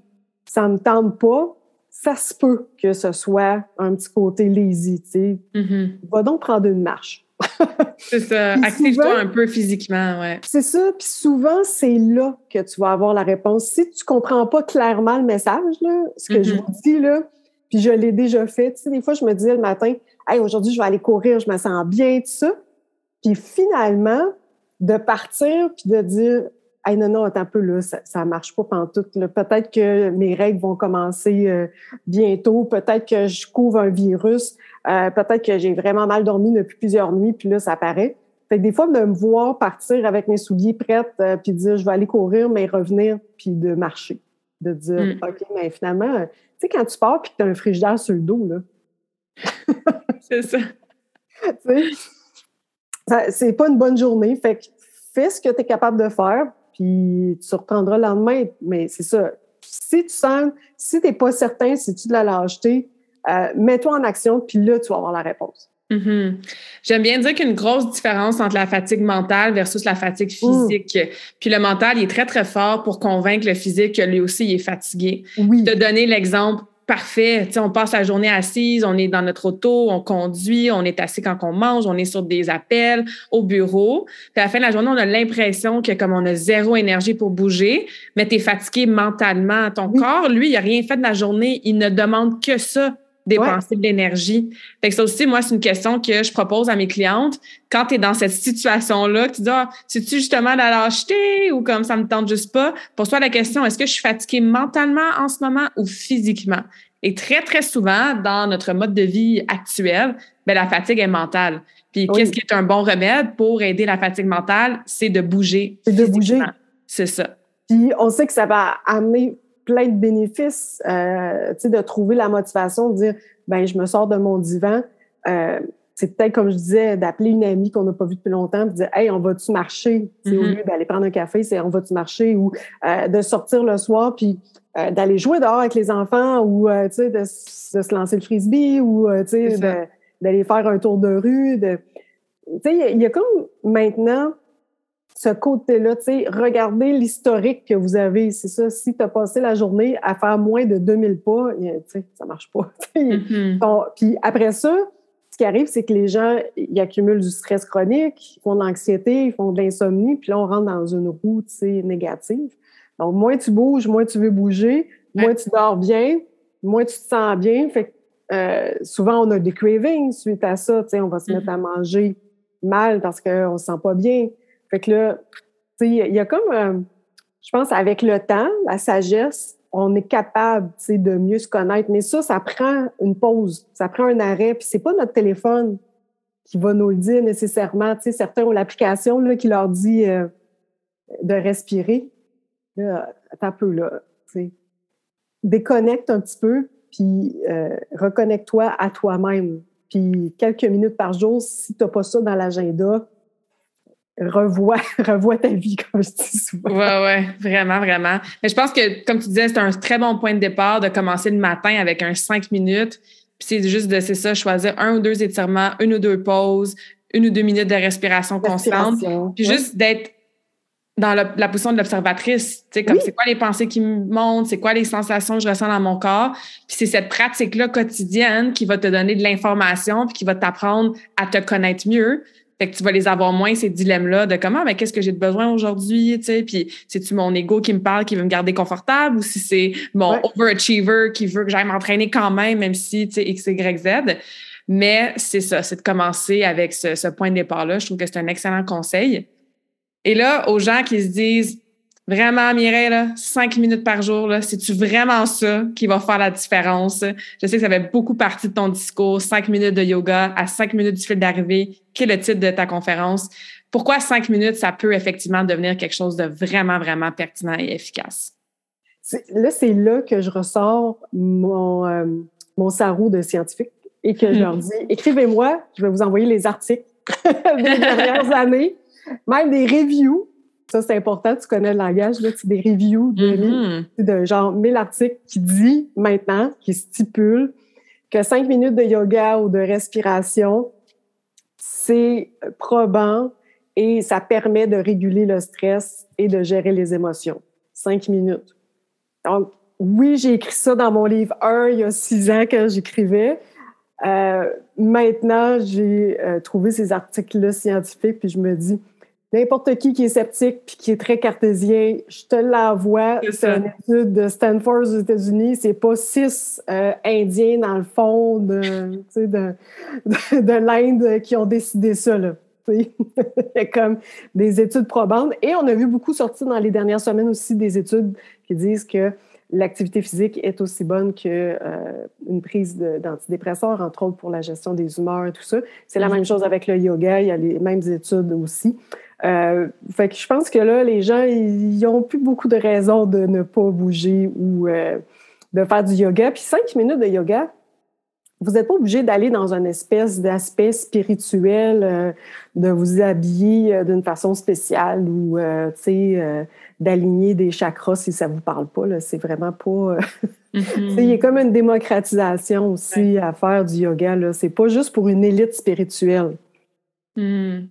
ça me tente pas, ça se peut que ce soit un petit côté lazy, tu sais. Mm-hmm. Va donc prendre une marche. c'est ça. Active-toi un peu physiquement, ouais. C'est ça. Puis souvent, c'est là que tu vas avoir la réponse. Si tu comprends pas clairement le message, là, ce que je mm-hmm. vous dis, là, puis je l'ai déjà fait. Tu sais, des fois, je me disais le matin, hey, aujourd'hui, je vais aller courir, je me sens bien, tout ça. Puis finalement, de partir puis de dire, Hey, non, non, attends un peu, là, ça, ça marche pas pantoute. Peut-être que mes règles vont commencer euh, bientôt. Peut-être que je couvre un virus. Euh, peut-être que j'ai vraiment mal dormi depuis plusieurs nuits, puis là, ça apparaît. Fait que des fois, de me voir partir avec mes souliers prêts, euh, puis dire je vais aller courir, mais revenir, puis de marcher. De dire mm. OK, mais finalement, tu sais, quand tu pars puis que tu as un frigidaire sur le dos, là. c'est ça. tu sais, c'est pas une bonne journée. Fait que fais ce que tu es capable de faire, puis tu reprendras le lendemain. Mais c'est ça. Si tu sens, si tu n'es pas certain, si tu de la lâcheté, euh, mets-toi en action, puis là, tu vas avoir la réponse. Mm-hmm. J'aime bien dire qu'une grosse différence entre la fatigue mentale versus la fatigue mmh. physique. Puis le mental, il est très, très fort pour convaincre le physique que lui aussi, il est fatigué. Oui. De donner l'exemple parfait. on passe la journée assise, on est dans notre auto, on conduit, on est assis quand on mange, on est sur des appels au bureau. Puis à la fin de la journée, on a l'impression que comme on a zéro énergie pour bouger, mais tu es fatigué mentalement. Ton corps, lui, il n'a rien fait de la journée. Il ne demande que ça dépenser de l'énergie. Fait que ça aussi, moi, c'est une question que je propose à mes clientes. Quand tu es dans cette situation-là, tu dis, ah, c'est-tu justement la lâcheté ou comme ça me tente juste pas? Pose-toi la question, est-ce que je suis fatiguée mentalement en ce moment ou physiquement? Et très, très souvent, dans notre mode de vie actuel, ben, la fatigue est mentale. Puis qu'est-ce qui est un bon remède pour aider la fatigue mentale? C'est de bouger. C'est de bouger. C'est ça. Puis on sait que ça va amener plein de bénéfices, euh, de trouver la motivation de dire, ben je me sors de mon divan. Euh, c'est peut-être, comme je disais, d'appeler une amie qu'on n'a pas vue depuis longtemps, de dire, hey, on va-tu marcher? Au mm-hmm. lieu d'aller prendre un café, c'est on va-tu marcher? Ou euh, de sortir le soir, puis d'aller jouer dehors avec les enfants, ou euh, de, de, se lancer le frisbee, ou d'aller faire un tour de rue. De... Il y, y a comme maintenant ce côté-là, tu sais, regardez l'historique que vous avez. C'est ça, si tu as passé la journée à faire moins de 2000 pas, tu sais, ça marche pas. Mm-hmm. puis après ça, ce qui arrive, c'est que les gens, ils accumulent du stress chronique, ils font de l'anxiété, ils font de l'insomnie, puis là, on rentre dans une roue, tu sais, négative. Donc, moins tu bouges, moins tu veux bouger, moins tu dors bien, moins tu te sens bien. Fait euh, souvent, on a des cravings suite à ça. Tu sais, on va se mettre mm-hmm. à manger mal parce qu'on ne se sent pas bien. Fait que là, tu sais, il y a comme, euh, je pense, avec le temps, la sagesse, on est capable, tu sais, de mieux se connaître. Mais ça, ça prend une pause, ça prend un arrêt. Puis c'est pas notre téléphone qui va nous le dire nécessairement. Tu sais, certains ont l'application là, qui leur dit euh, de respirer. Là, un peu, là. Tu sais. Déconnecte un petit peu, puis euh, reconnecte-toi à toi-même. Puis quelques minutes par jour, si tu n'as pas ça dans l'agenda, revois, revois ta vie, comme je dis souvent. Oui, oui, vraiment, vraiment. Mais je pense que, comme tu disais, c'est un très bon point de départ de commencer le matin avec un cinq minutes. Puis c'est juste de, c'est ça, choisir un ou deux étirements, une ou deux pauses, une ou deux minutes de respiration, constante. Puis juste d'être dans la, position de l'observatrice, tu sais, comme c'est quoi les pensées qui me montent, c'est quoi les sensations que je ressens dans mon corps. Puis c'est cette pratique-là quotidienne qui va te donner de l'information puis qui va t'apprendre à te connaître mieux. Fait que tu vas les avoir moins, ces dilemmes-là de comment, mais qu'est-ce que j'ai de besoin aujourd'hui, tu sais, puis c'est-tu mon ego qui me parle, qui veut me garder confortable ou si c'est mon overachiever qui veut que j'aille m'entraîner quand même, même si, tu sais, X, Y, Z. Mais c'est ça, c'est de commencer avec ce, ce point de départ-là. Je trouve que c'est un excellent conseil. Et là, aux gens qui se disent vraiment, Mireille, là, cinq minutes par jour, c'est-tu vraiment ça qui va faire la différence? Je sais que ça fait beaucoup partie de ton discours, cinq minutes de yoga à cinq minutes du fil d'arrivée. Quel est le titre de ta conférence? Pourquoi cinq minutes, ça peut effectivement devenir quelque chose de vraiment, vraiment pertinent et efficace? Là, c'est là que je ressors mon, euh, mon sarou de scientifique et que je leur dis écrivez-moi, je vais vous envoyer les articles des dernières années même des reviews. Ça, c'est important, tu connais le langage, là, des reviews de, mm-hmm. de genre 1000 articles qui dit maintenant, qui stipule que cinq minutes de yoga ou de respiration, c'est probant et ça permet de réguler le stress et de gérer les émotions. Cinq minutes. Donc, oui, j'ai écrit ça dans mon livre 1 il y a six ans que j'écrivais. Euh, maintenant, j'ai euh, trouvé ces articles-là scientifiques, puis je me dis, N'importe qui qui est sceptique puis qui est très cartésien, je te l'envoie. C'est une étude de Stanford aux États-Unis. C'est pas six euh, Indiens dans le fond de, de, de, l'Inde qui ont décidé ça. Là. Il y a comme des études probantes. Et on a vu beaucoup sortir dans les dernières semaines aussi des études qui disent que l'activité physique est aussi bonne qu'une euh, prise d'antidépresseurs, entre autres pour la gestion des humeurs et tout ça. C'est la mm-hmm. même chose avec le yoga. Il y a les mêmes études aussi. Euh, fait que je pense que là, les gens, ils n'ont plus beaucoup de raisons de ne pas bouger ou euh, de faire du yoga. Puis cinq minutes de yoga, vous n'êtes pas obligé d'aller dans une espèce d'aspect spirituel, euh, de vous habiller d'une façon spéciale ou, tu sais, d'aligner des chakras si ça vous parle pas. C'est vraiment pas... Mm-hmm. Il y a comme une démocratisation aussi à faire du yoga. C'est pas juste pour une élite spirituelle. Mm.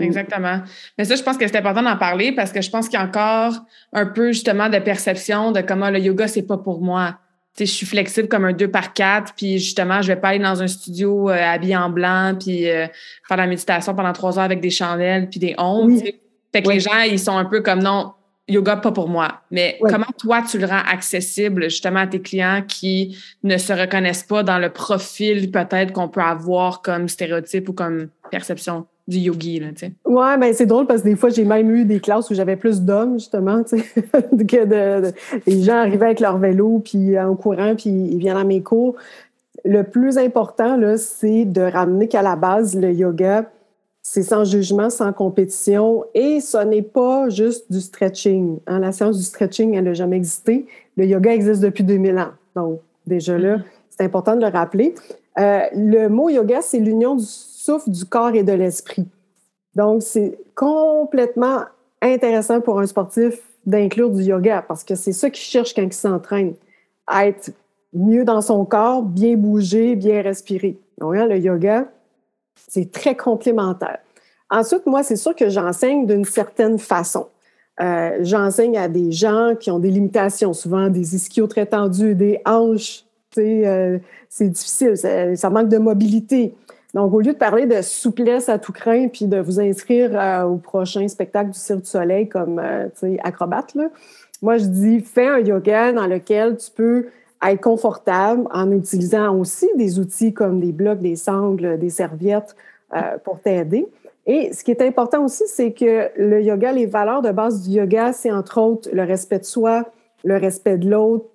Exactement. Mais ça, je pense que c'est important d'en parler parce que je pense qu'il y a encore un peu justement de perception de comment le yoga, c'est pas pour moi. Tu sais, je suis flexible comme un 2 par 4 puis justement, je vais pas aller dans un studio euh, habillé en blanc, puis euh, faire la méditation pendant trois heures avec des chandelles, puis des ondes. Fait que les gens, ils sont un peu comme non, yoga pas pour moi. Mais comment toi, tu le rends accessible justement à tes clients qui ne se reconnaissent pas dans le profil peut-être qu'on peut avoir comme stéréotype ou comme perception? Du yogi, là, tu sais. Ouais, ben c'est drôle parce que des fois, j'ai même eu des classes où j'avais plus d'hommes, justement, tu sais, que de, les gens arrivaient avec leur vélo, puis en courant, puis ils viennent à mes cours. Le plus important, là, c'est de ramener qu'à la base, le yoga, c'est sans jugement, sans compétition, et ce n'est pas juste du stretching. Hein. La séance du stretching, elle n'a jamais existé. Le yoga existe depuis 2000 ans. Donc, déjà là, mm-hmm. c'est important de le rappeler. Euh, le mot yoga, c'est l'union du du corps et de l'esprit. Donc, c'est complètement intéressant pour un sportif d'inclure du yoga parce que c'est ça qu'il cherche quand il s'entraîne. Être mieux dans son corps, bien bouger, bien respirer. Donc, hein, le yoga, c'est très complémentaire. Ensuite, moi, c'est sûr que j'enseigne d'une certaine façon. Euh, j'enseigne à des gens qui ont des limitations, souvent des ischios très tendus, des hanches. Euh, c'est difficile, ça, manque de mobilité. Donc, au lieu de parler de souplesse à tout craint puis de vous inscrire euh, au prochain spectacle du Cirque du Soleil comme acrobate, là, moi, je dis fais un yoga dans lequel tu peux être confortable en utilisant aussi des outils comme des blocs, des sangles, des serviettes pour t'aider. Et ce qui est important aussi, c'est que le yoga, les valeurs de base du yoga, c'est entre autres le respect de soi, le respect de l'autre,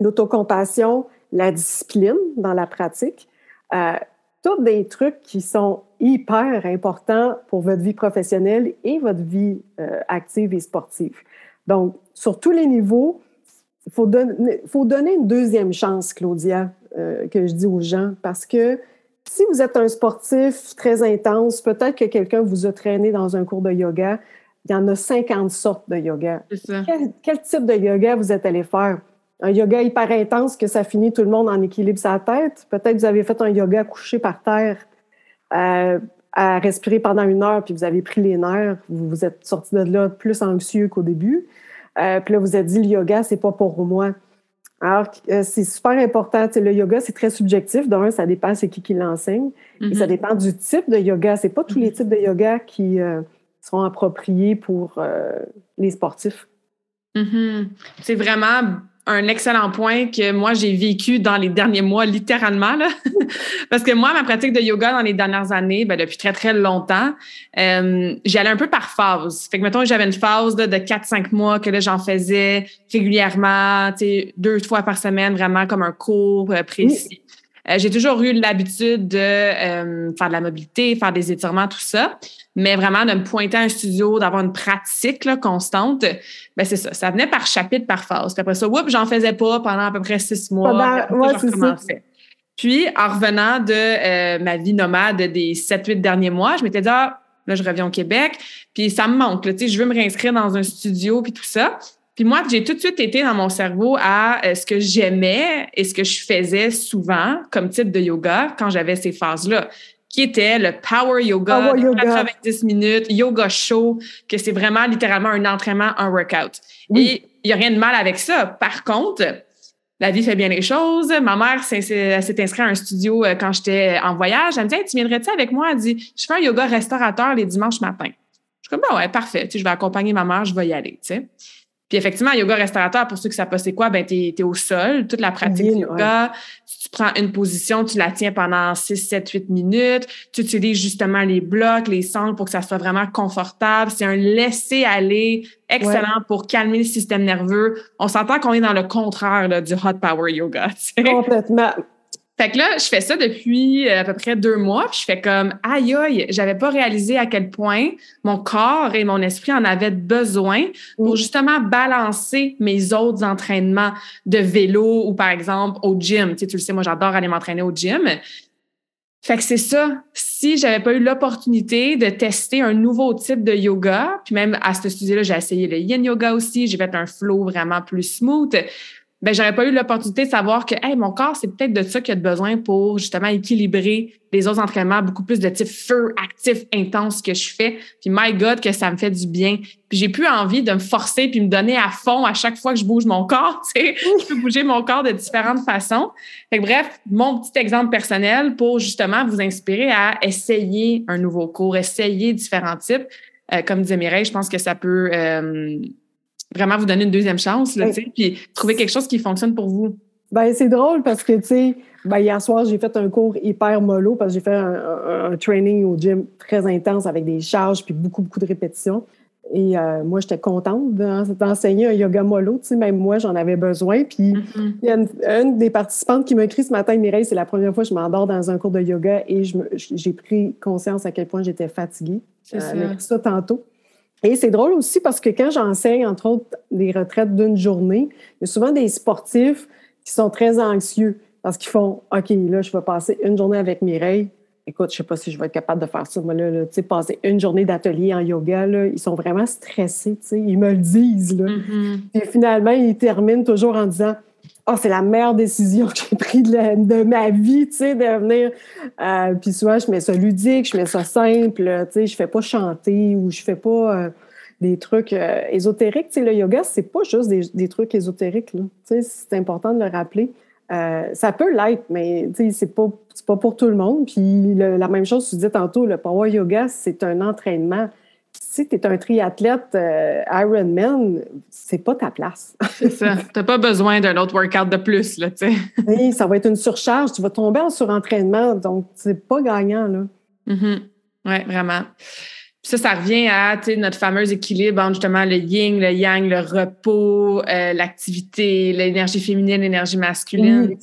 l'autocompassion, la discipline dans la pratique. Euh, tous des trucs qui sont hyper importants pour votre vie professionnelle et votre vie euh, active et sportive. Donc, sur tous les niveaux, il faut, faut, donner une deuxième chance, Claudia, euh, que je dis aux gens, parce que si vous êtes un sportif très intense, peut-être que quelqu'un vous a traîné dans un cours de yoga. Il y en a 50 sortes de yoga. Quel, type de yoga vous êtes allé faire? Un yoga hyper intense que ça finit tout le monde en équilibre sa tête. Peut-être que vous avez fait un yoga couché par terre euh, à respirer pendant une heure, puis vous avez pris les nerfs. Vous vous êtes sorti de là plus anxieux qu'au début. Euh, puis là, vous avez dit, le yoga, c'est pas pour moi. Alors, euh, c'est super important. le yoga, c'est très subjectif. D'un, ça dépend c'est qui qui l'enseigne. Et ça mm-hmm. dépend du type de yoga. C'est pas tous les mm-hmm. types de yoga qui euh, seront appropriés pour les sportifs. Mm-hmm. C'est vraiment un excellent point que moi, j'ai vécu dans les derniers mois, littéralement. Là. Parce que moi, ma pratique de yoga dans les dernières années, ben, depuis très, très longtemps, euh, j'allais un peu par phase. Fait que, mettons, j'avais une phase de 4-5 mois que là, j'en faisais régulièrement, deux fois par semaine, vraiment comme un cours euh, précis. Euh, j'ai toujours eu l'habitude de euh, faire de la mobilité, faire des étirements, tout ça mais vraiment de me pointer à un studio, d'avoir une pratique là, constante, ben c'est ça. Ça venait par chapitre, par phase. Puis après ça, oups, j'en faisais pas pendant à peu près six mois. Pendant, Puis, en revenant de euh, ma vie nomade des sept, huit derniers mois, je m'étais dit, ah, là, je reviens au Québec, puis ça me manque. Là, je veux me réinscrire dans un studio, puis tout ça. Puis moi, j'ai tout de suite été dans mon cerveau à euh, ce que j'aimais et ce que je faisais souvent comme type de yoga quand j'avais ces phases-là qui était le Power Yoga, 90 minutes, yoga show, que c'est vraiment littéralement un entraînement, un workout. Et il n'y a rien de mal avec ça. Par contre, la vie fait bien les choses. Ma mère s'est inscrite à un studio euh, quand j'étais en voyage. Elle me dit Tu viendrais-tu avec moi? Elle dit Je fais un yoga restaurateur les dimanches matins. Je suis comme bah ouais, parfait. je vais accompagner ma mère, je vais y aller. sais. Puis effectivement, yoga restaurateur, pour ceux qui savent pas c'est quoi, ben tu es, au sol, toute la pratique du yoga. Tu prends une position, tu la tiens pendant 6, 7, 8 minutes. Tu utilises justement les blocs, les sangles pour que ça soit vraiment confortable. C'est un laisser-aller excellent pour calmer le système nerveux. On s'entend qu'on est dans le contraire là, du hot power yoga. Complètement. Fait que là, je fais ça depuis euh, à peu près deux mois. Puis je fais comme aïe aïe, j'avais pas réalisé à quel point mon corps et mon esprit en avaient besoin pour justement balancer mes autres entraînements de vélo ou par exemple au gym. Tu, sais, tu le sais, moi j'adore aller m'entraîner au gym. Fait que c'est ça. Si j'avais pas eu l'opportunité de tester un nouveau type de yoga, puis même à ce studio-là, j'ai essayé le yin yoga aussi, j'ai fait un flow vraiment plus smooth ben j'aurais pas eu l'opportunité de savoir que hey, mon corps, c'est peut-être de ça qu'il a besoin pour justement équilibrer les autres entraînements, beaucoup plus de type feu, actif, intense que je fais. Puis my God, que ça me fait du bien. Puis j'ai plus envie de me forcer puis me donner à fond à chaque fois que je bouge mon corps. Tu sais, je peux bouger mon corps de différentes façons. Fait que bref, mon petit exemple personnel pour justement vous inspirer à essayer un nouveau cours, essayer différents types. Euh, comme disait Mireille, je pense que ça peut euh, vraiment vous donner une deuxième chance, là, puis trouver quelque chose qui fonctionne pour vous. Ben, c'est drôle parce que, tu sais, ben, hier soir, j'ai fait un cours hyper mollo parce que j'ai fait un, training au gym très intense avec des charges puis beaucoup, beaucoup de répétitions. Et euh, moi, j'étais contente d'enseigner un yoga mollo. Tu sais, même moi, j'en avais besoin. Puis, mm-hmm. il y a une, des participantes qui m'a écrit ce matin, Mireille, c'est la première fois que je m'endors dans un cours de yoga et j'ai pris conscience à quel point j'étais fatiguée. C'est euh, ça tantôt. Et c'est drôle aussi parce que quand j'enseigne, entre autres, des retraites d'une journée, il y a souvent des sportifs qui sont très anxieux parce qu'ils font OK, là, je vais passer une journée avec Mireille. Écoute, je sais pas si je vais être capable de faire ça. Moi, là, tu sais, passer une journée d'atelier en yoga, là, ils sont vraiment stressés, tu sais. Ils me le disent, là. Mm-hmm. Puis finalement, ils terminent toujours en disant oh, c'est la meilleure décision que j'ai prise de, ma vie, tu sais, de venir. Euh, puis souvent, je mets ça ludique, je mets ça simple, tu sais, je fais pas chanter ou je fais pas euh, des trucs euh, ésotériques. Tu sais, le yoga, c'est pas juste des, trucs ésotériques, Tu sais, c'est important de le rappeler. ça peut l'être, mais tu sais, c'est pas, pas pour tout le monde. Puis la même chose, tu disais tantôt, le power yoga, c'est un entraînement si tu es un triathlète euh, Ironman, c'est pas ta place. c'est ça. Tu n'as pas besoin d'un autre workout de plus, là, tu sais. oui, ça va être une surcharge. Tu vas tomber en surentraînement, donc c'est pas gagnant, là. Mm-hmm. Oui, vraiment ça, ça revient à notre fameux équilibre entre justement le yin, le yang, le repos, euh, l'activité, l'énergie féminine, l'énergie masculine.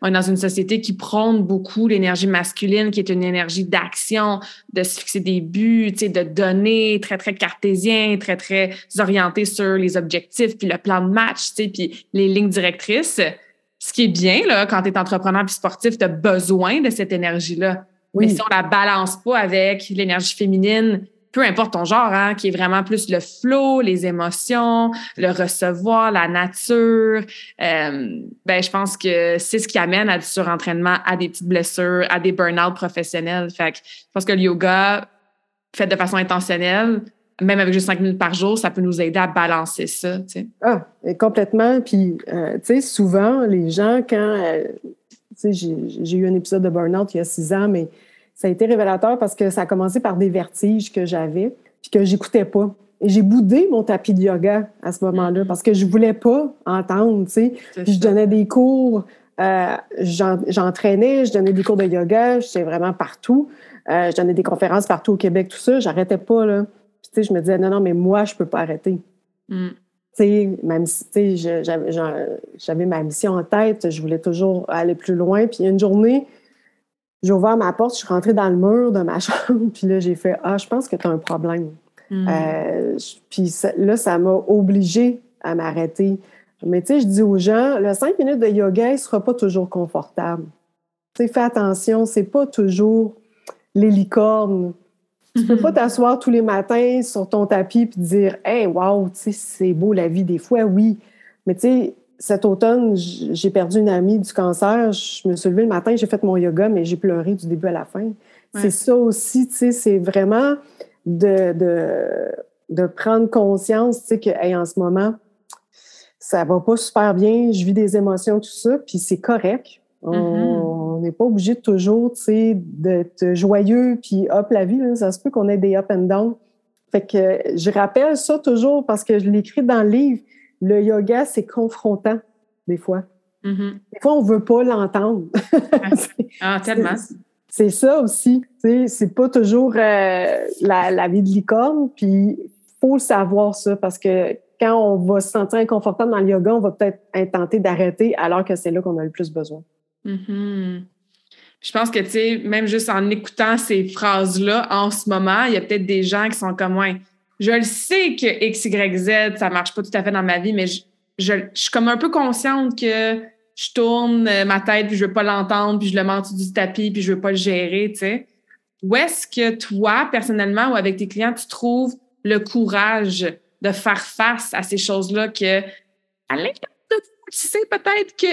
On est dans une société qui prône beaucoup l'énergie masculine, qui est une énergie d'action, de se fixer des buts, de donner, très, très cartésien, très, très orienté sur les objectifs, puis le plan de match, puis les lignes directrices. Ce qui est bien, là, quand tu es entrepreneur puis sportif, tu as besoin de cette énergie-là. Mais si on la balance pas avec l'énergie féminine, peu importe ton genre, hein, qui est vraiment plus le flow, les émotions, le recevoir, la nature, euh, ben je pense que c'est ce qui amène à du surentraînement, à des petites blessures, à des burn-out professionnels. Fait que je pense que le yoga, fait de façon intentionnelle, même avec juste cinq minutes par jour, ça peut nous aider à balancer ça. Tu sais. Ah, complètement. Puis, euh, tu sais, souvent, les gens, quand. Euh, j'ai eu un épisode de burn-out il y a six ans, mais ça a été révélateur parce que ça a commencé par des vertiges que j'avais puis que j'écoutais pas. Et j'ai boudé mon tapis de yoga à ce moment-là parce que je voulais pas entendre, tu sais. je donnais des cours, euh, j'entraînais, je donnais des cours de yoga, j'étais vraiment partout. Euh, je donnais des conférences partout au Québec, tout ça. J'arrêtais pas, là. tu sais, je me disais, non, non, mais moi, je peux pas arrêter. Mm. Même si, j'avais ma mission en tête, je voulais toujours aller plus loin. Puis une journée, j'ai ouvert ma porte, je suis rentrée dans le mur de ma chambre, puis là, j'ai fait Ah, je pense que tu as un problème. Hmm. Euh, puis là, ça m'a obligée à m'arrêter. Mais tu sais, je dis aux gens, le cinq minutes de yoga, il ne sera pas toujours confortable. Tu fais attention, c'est pas toujours les licornes. Tu peux pas t'asseoir tous les matins sur ton tapis puis dire Hey, wow, c'est beau la vie. Des fois, oui. Mais tu sais, cet automne, j'ai perdu une amie du cancer. Je me suis levée le matin, j'ai fait mon yoga, mais j'ai pleuré du début à la fin. C'est ça aussi, tu sais, c'est vraiment de, de, prendre conscience, tu sais, que en ce moment, ça va pas super bien, je vis des émotions, tout ça, puis c'est correct. On n'est pas obligé toujours, tu sais, d'être joyeux, puis hop, la vie, ça se peut qu'on ait des up and down. Fait que je rappelle ça toujours parce que je l'écris dans le livre le yoga, c'est confrontant, des fois. Mm-hmm. Des fois, on ne veut pas l'entendre. ah, tellement. C'est ça aussi. C'est pas toujours euh, la, vie de licorne, puis il faut savoir ça parce que quand on va se sentir inconfortable dans le yoga, on va peut-être tenter d'arrêter alors que c'est là qu'on a le plus besoin. Mm-hmm. Je pense que, tu sais, même juste en écoutant ces phrases-là, en ce moment, il y a peut-être des gens qui sont comme, moi je le sais que X, Y, Z, ça marche pas tout à fait dans ma vie, mais je, suis comme un peu consciente que je tourne euh, ma tête, puis je veux pas l'entendre, puis je le mets du tapis, puis je veux pas le gérer, tu sais. Où est-ce que toi, personnellement, ou avec tes clients, tu trouves le courage de faire face à ces choses-là que, sais peut-être que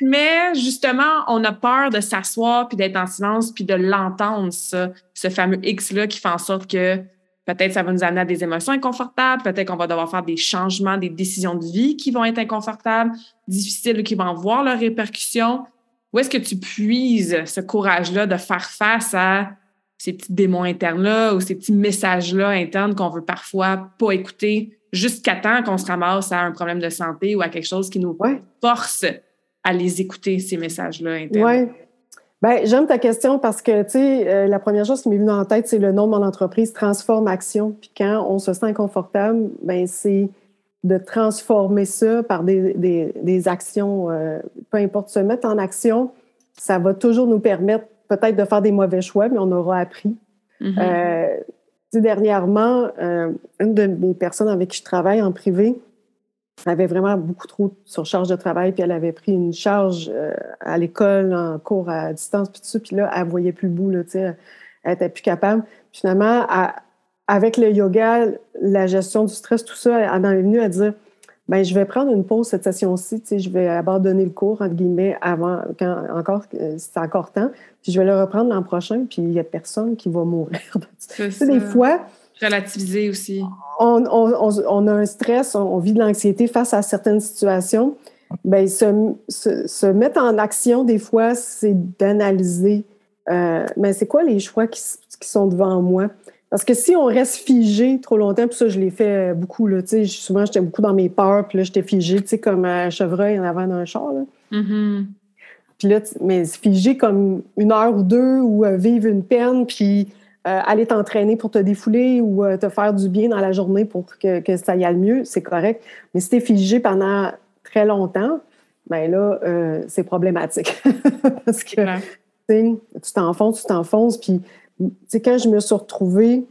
mais justement, on a peur de s'asseoir puis d'être en silence puis de l'entendre, ça, ce fameux X-là qui fait en sorte que Peut-être ça va nous amener à des émotions inconfortables, peut-être qu'on va devoir faire des changements, des décisions de vie qui vont être inconfortables, difficiles, qui vont avoir leurs répercussions. Où est-ce que tu puises ce courage-là de faire face à ces petits démons internes-là ou ces petits messages-là internes qu'on veut parfois pas écouter? Jusqu'à temps qu'on se ramasse à un problème de santé ou à quelque chose qui nous force à les écouter, ces messages-là internes? Bien, j'aime ta question parce que, tu sais, euh, la première chose qui m'est venue en tête, c'est le nom de mon entreprise, Transforme Action. Puis quand on se sent inconfortable, ben c'est de transformer ça par des, des, actions, euh, peu importe, se mettre en action, ça va toujours nous permettre peut-être de faire des mauvais choix, mais on aura appris. Mm-hmm. Euh, dernièrement, une de mes personnes avec qui je travaille en privé, avait vraiment beaucoup trop sur charge de travail, puis elle avait pris une charge euh, à l'école, en cours à distance, puis tout ça, puis là, elle voyait plus le bout, là, elle était plus capable. finalement, avec le yoga, la gestion du stress, tout ça, elle en est venue à dire, ben je vais prendre une pause cette session-ci, tu sais, je vais abandonner le cours, entre guillemets, avant, quand encore, euh, c'est encore temps, puis je vais le reprendre l'an prochain, puis il n'y a personne qui va mourir. sais, des fois... Relativiser aussi. On, on, on, a un stress, on, vit de l'anxiété face à certaines situations. Bien, se, se, mettre en action, des fois, c'est d'analyser, euh, mais c'est quoi les choix qui, qui sont devant moi? Parce que si on reste figé trop longtemps, puis ça, je l'ai fait beaucoup, là, tu sais, souvent, j'étais beaucoup dans mes peurs, puis là, j'étais figé, tu sais, comme un chevreuil en avant d'un char, là. Mm-hmm. Puis là, mais figé comme une heure ou deux, ou euh, vivre une peine, puis euh, aller t'entraîner pour te défouler ou euh, te faire du bien dans la journée pour que, que ça y aille mieux, c'est correct. Mais si t'es figé pendant très longtemps, ben là, c'est problématique. Parce que, tu t'enfonces, tu t'enfonces, puis sais, quand je me suis retrouvée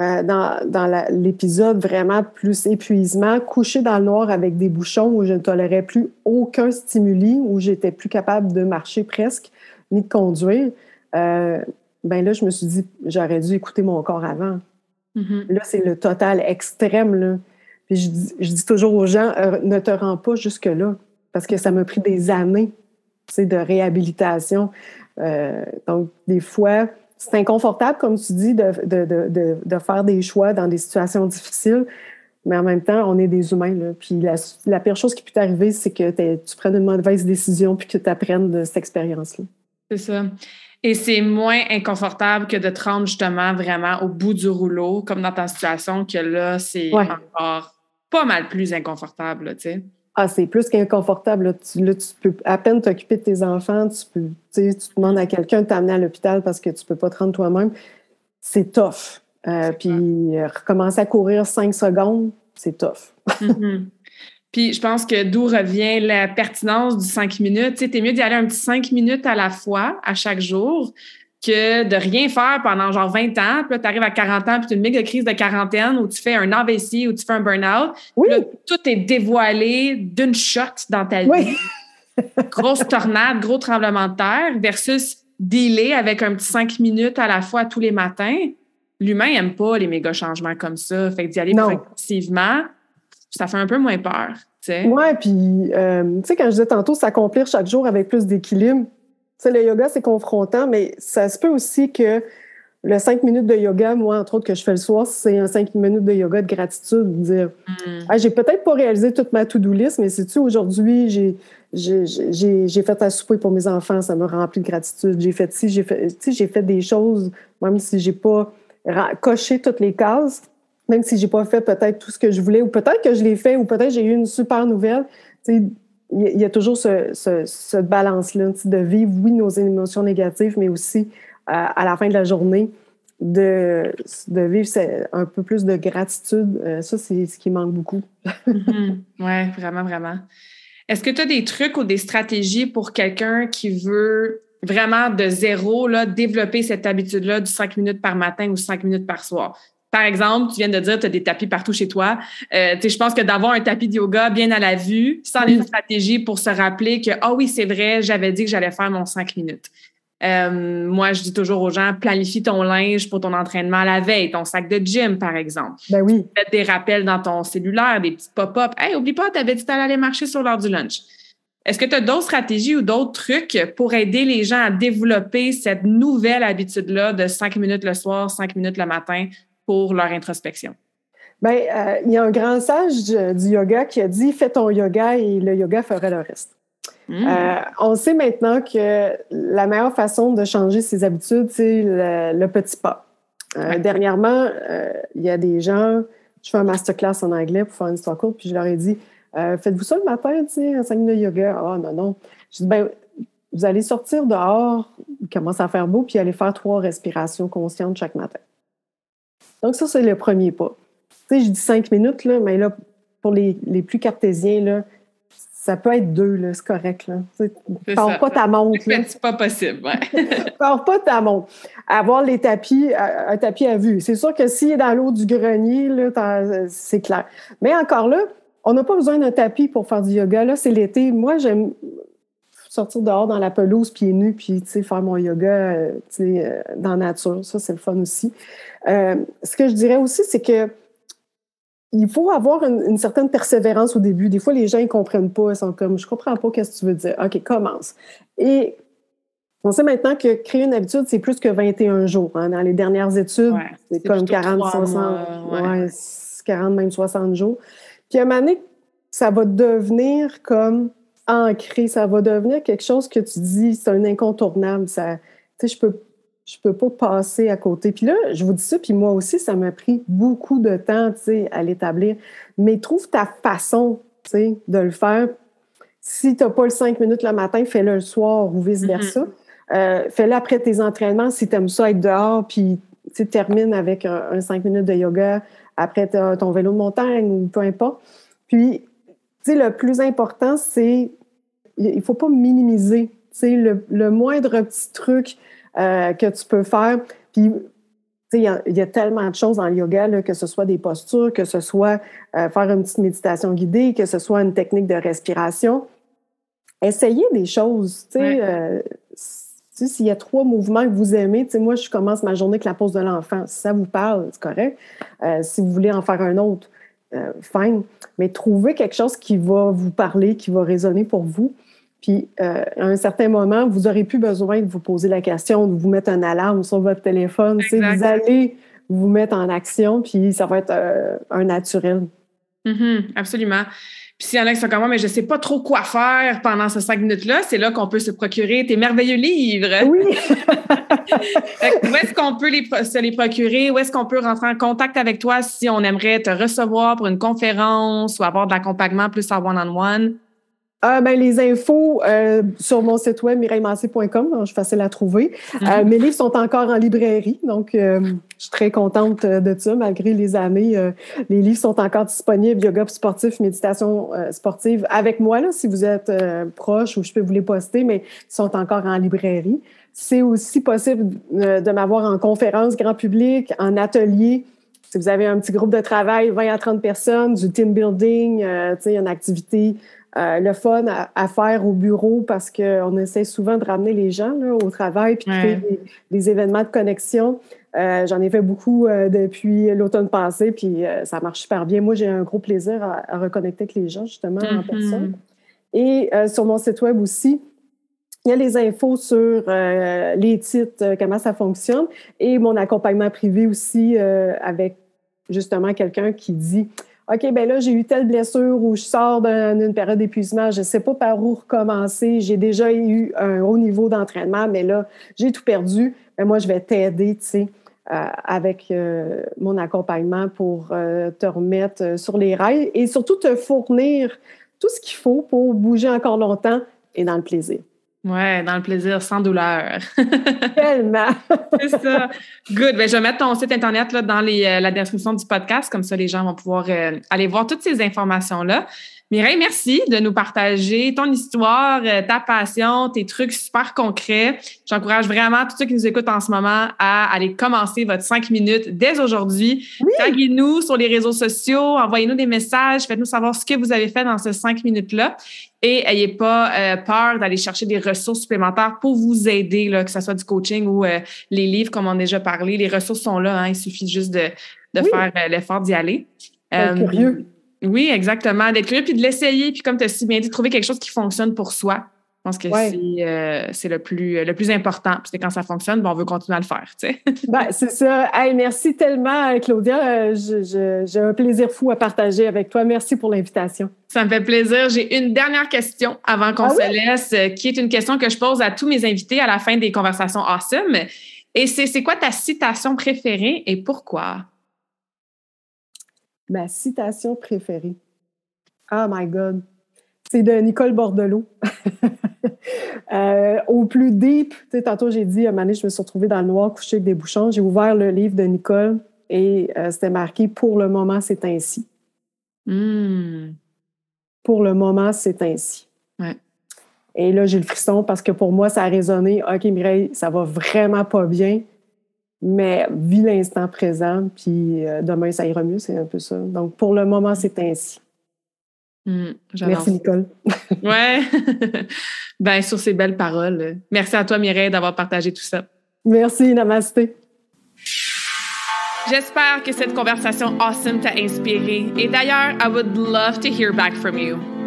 euh, dans, l'épisode vraiment plus épuisement, couchée dans le noir avec des bouchons où je ne tolérais plus aucun stimuli, où j'étais plus capable de marcher presque, ni de conduire, euh, ben là, je me suis dit, j'aurais dû écouter mon corps avant. Mm-hmm. Là, c'est le total extrême. Là. Puis je, dis toujours aux gens, euh, ne te rends pas jusque-là, parce que ça m'a pris des années de réhabilitation. donc, des fois, c'est inconfortable, comme tu dis, de, de, de, faire des choix dans des situations difficiles, mais en même temps, on est des humains. Là. Puis la, la, pire chose qui peut t'arriver, c'est que tu prennes une mauvaise décision puis que tu apprennes de cette expérience-là. C'est ça. Et c'est moins inconfortable que de te rendre justement vraiment au bout du rouleau, comme dans ta situation, que là, c'est encore pas mal plus inconfortable, tu sais. Ah, c'est plus qu'inconfortable. Là. Tu, là, tu peux à peine t'occuper de tes enfants. Tu, peux, tu demandes à quelqu'un de t'amener à l'hôpital parce que tu ne peux pas te rendre toi-même. C'est tough. Euh, puis euh, recommencer à courir cinq secondes, c'est tough. Mm-hmm. Puis je pense que d'où revient la pertinence du cinq minutes. Tu sais, mieux d'y aller un petit cinq minutes à la fois, à chaque jour, que de rien faire pendant genre 20 ans, puis là, tu arrives à 40 ans, puis tu as une méga crise de quarantaine où tu fais un AVC, où tu fais un burn-out. Oui. Là, tout est dévoilé d'une shot dans ta vie. Grosse tornade, gros tremblement de terre versus dealer avec un petit 5 minutes à la fois tous les matins. L'humain n'aime pas les méga changements comme ça. Fait que d'y aller progressivement, ça fait un peu moins peur. Oui, puis, euh, tu sais, quand je disais tantôt, s'accomplir chaque jour avec plus d'équilibre, le yoga, c'est confrontant, mais ça se peut aussi que le cinq minutes de yoga, moi, entre autres, que je fais le soir, c'est un cinq minutes de yoga de gratitude, de dire mm. ah, j'ai peut-être pas réalisé toute ma to-do list, mais sais-tu, aujourd'hui, j'ai, j'ai, fait un souper pour mes enfants, ça me remplit de gratitude. J'ai fait ci, j'ai fait, j'ai fait des choses, même si j'ai pas coché toutes les cases, même si j'ai pas fait peut-être tout ce que je voulais, ou peut-être que je l'ai fait, ou peut-être j'ai eu une super nouvelle il y a toujours ce, ce, balance-là de vivre, oui, nos émotions négatives, mais aussi à la fin de la journée, de, de vivre un peu plus de gratitude. Euh, ça, c'est ce qui manque beaucoup. Mm-hmm. Oui, vraiment, vraiment. Est-ce que tu as des trucs ou des stratégies pour quelqu'un qui veut vraiment de zéro là, développer cette habitude-là du 5 minutes par matin ou 5 minutes par soir? Par exemple, tu viens de dire que tu as des tapis partout chez toi. Euh, je pense que d'avoir un tapis de yoga bien à la vue, ça une stratégie pour se rappeler que, ah oui, c'est vrai, j'avais dit que j'allais faire mon cinq minutes. Euh, moi, je dis toujours aux gens, planifie ton linge pour ton entraînement à la veille, ton sac de gym, par exemple. Ben oui. Fais des rappels dans ton cellulaire, des petits pop-up. Hey, oublie pas, tu avais dit que aller marcher sur l'heure du lunch. Est-ce que tu as d'autres stratégies ou d'autres trucs pour aider les gens à développer cette nouvelle habitude-là de cinq minutes le soir, cinq minutes le matin pour leur introspection? Bien, euh, il y a un grand sage du yoga qui a dit Fais ton yoga et le yoga fera le reste. Hmm. Euh, on sait maintenant que la meilleure façon de changer ses habitudes, c'est le, petit pas. Euh, dernièrement, il y a des gens, je fais un masterclass en anglais pour faire une histoire courte, puis je leur ai dit Faites-vous ça le matin, tu sais, un 5 minutes de yoga Ah, non, non. Je dis Ben, vous allez sortir dehors, il commence à faire beau, puis aller faire trois respirations conscientes chaque matin. Donc, ça, c'est le premier pas. Tu sais, je dis cinq minutes, là, mais là, pour les, les plus cartésiens, là, ça peut être deux, là, c'est correct. Là. Pars pas ta montre. C'est pas possible, ouais. pars pas ta montre. Avoir les tapis, un tapis à vue. C'est sûr que s'il est dans l'eau du grenier, là, c'est clair. Mais encore là, on n'a pas besoin d'un tapis pour faire du yoga. Là, c'est l'été. Moi, j'aime sortir dehors dans la pelouse pieds nus, puis faire mon yoga euh, euh, dans la nature. Ça, c'est le fun aussi. Euh, ce que je dirais aussi, c'est que il faut avoir une, certaine persévérance au début. Des fois, les gens ne comprennent pas. Ils sont comme, je comprends pas ce que tu veux dire. OK, commence. Et on sait maintenant que créer une habitude, c'est plus que 21 jours. Hein. Dans les dernières études, c'est comme 40, 60, 40, même 60 jours. Puis à un moment donné, ça va devenir comme ancré. Ça va devenir quelque chose que tu dis, c'est un incontournable. Ça, je peux je peux pas passer à côté. Puis là, je vous dis ça, puis moi aussi, ça m'a pris beaucoup de temps, tu sais, à l'établir. Mais trouve ta façon, tu sais, de le faire. Si tu n'as pas le cinq minutes le matin, fais-le le soir ou vice-versa. Mm-hmm. Euh, fais-le après tes entraînements si tu aimes ça être dehors, puis tu termines avec un, cinq minutes de yoga après ton vélo de montagne ou peu importe. Puis, sais, le plus important, c'est il ne faut pas minimiser. Tu sais, le, le moindre petit truc euh, que tu peux faire. Puis, il y, a, y, a tellement de choses en yoga, que ce soit des postures, que ce soit euh, faire une petite méditation guidée, que ce soit une technique de respiration. Essayez des choses. Euh, s'il y a trois mouvements que vous aimez, moi, je commence ma journée avec la pause de l'enfant. Si ça vous parle, c'est correct. si vous voulez en faire un autre, fine. Mais trouvez quelque chose qui va vous parler, qui va résonner pour vous. Puis, euh, à un certain moment, vous n'aurez plus besoin de vous poser la question, de vous mettre un alarme sur votre téléphone. Vous allez vous mettre en action, puis ça va être euh, un naturel. Mm-hmm, absolument. Puis s'il y en a qui sont comme moi, mais je ne sais pas trop quoi faire pendant ces cinq minutes-là, c'est là, qu'on peut se procurer tes merveilleux livres. Oui. où est-ce qu'on peut les, se les procurer? Où est-ce qu'on peut rentrer en contact avec toi si on aimerait te recevoir pour une conférence ou avoir de l'accompagnement plus en one-on-one? one on one ah, ben, les infos euh, sur mon site web mireillemassé.com, je suis facile à trouver. Mhm. Euh, mes livres sont encore en librairie, donc euh, je suis très contente de ça, malgré les années. les livres sont encore disponibles, yoga sportif, méditation sportive, avec moi, là, si vous êtes proche ou je peux vous les poster, mais ils sont encore en librairie. C'est aussi possible de m'avoir en conférence grand public, en atelier. Si vous avez un petit groupe de travail, 20 à 30 personnes, du team building, tu sais, une activité euh, le fun à, faire au bureau parce qu'on essaie souvent de ramener les gens au travail puis de créer des, événements de connexion. Euh, j'en ai fait beaucoup euh, depuis l'automne passé, puis ça marche super bien. Moi, j'ai un gros plaisir à, reconnecter avec les gens, justement, en mm-hmm. personne. Et sur mon site web aussi, il y a les infos sur les titres, comment ça fonctionne, et mon accompagnement privé aussi avec justement quelqu'un qui dit OK, ben là, j'ai eu telle blessure ou je sors d'une période d'épuisement, je ne sais pas par où recommencer, j'ai déjà eu un haut niveau d'entraînement, mais là, j'ai tout perdu. Mais moi, je vais t'aider, tu sais, euh, avec euh, mon accompagnement pour euh, te remettre sur les rails et surtout te fournir tout ce qu'il faut pour bouger encore longtemps et dans le plaisir. Ouais, dans le plaisir, sans douleur. Tellement. c'est ça. Good. Ben, je vais mettre ton site Internet là, dans les, euh, la description du podcast. Comme ça, les gens vont pouvoir euh, aller voir toutes ces informations-là. Mireille, merci de nous partager ton histoire, euh, ta passion, tes trucs super concrets. J'encourage vraiment tous ceux qui nous écoutent en ce moment à aller commencer votre cinq minutes dès aujourd'hui. Oui. Taguez-nous sur les réseaux sociaux, envoyez-nous des messages, faites-nous savoir ce que vous avez fait dans ces cinq minutes-là. Et n'ayez pas euh, peur d'aller chercher des ressources supplémentaires pour vous aider, là, que ce soit du coaching ou euh, les livres, comme on a déjà parlé. Les ressources sont là, hein, il suffit juste de, de faire l'effort d'y aller. curieux. Oui, exactement. D'être curieux, puis de l'essayer, puis comme tu as si bien dit, trouver quelque chose qui fonctionne pour soi. Je pense que euh, c'est le, plus, le plus important. Puis quand ça fonctionne, bon, on veut continuer à le faire. Tu sais. ben, c'est ça. Hey, merci tellement, Claudia. Euh, j'ai un plaisir fou à partager avec toi. Merci pour l'invitation. Ça me fait plaisir. J'ai une dernière question avant qu'on ah se laisse, euh, qui est une question que je pose à tous mes invités à la fin des conversations awesome. Et c'est quoi ta citation préférée et pourquoi? Ma citation préférée. Oh my God! C'est de Nicole Bordelot. Euh, au plus deep, tu sais, tantôt j'ai dit, à un moment donné, je me suis retrouvée dans le noir, couchée avec des bouchons. J'ai ouvert le livre de Nicole et euh, c'était marqué Pour le moment, c'est ainsi. Hmm. Pour le moment, c'est ainsi. Et là, j'ai le frisson parce que pour moi, ça a résonné. OK, Mireille, ça va vraiment pas bien mais vis l'instant présent, puis euh, demain, ça ira mieux, c'est un peu ça. Donc, pour le moment, c'est ainsi. Hmm, merci, Nicole. ouais. ben, sur ces belles paroles. Merci à toi, Mireille, d'avoir partagé tout ça. Merci, Namasté. J'espère que cette conversation awesome t'a inspiré. Et d'ailleurs, I would love to hear back from you.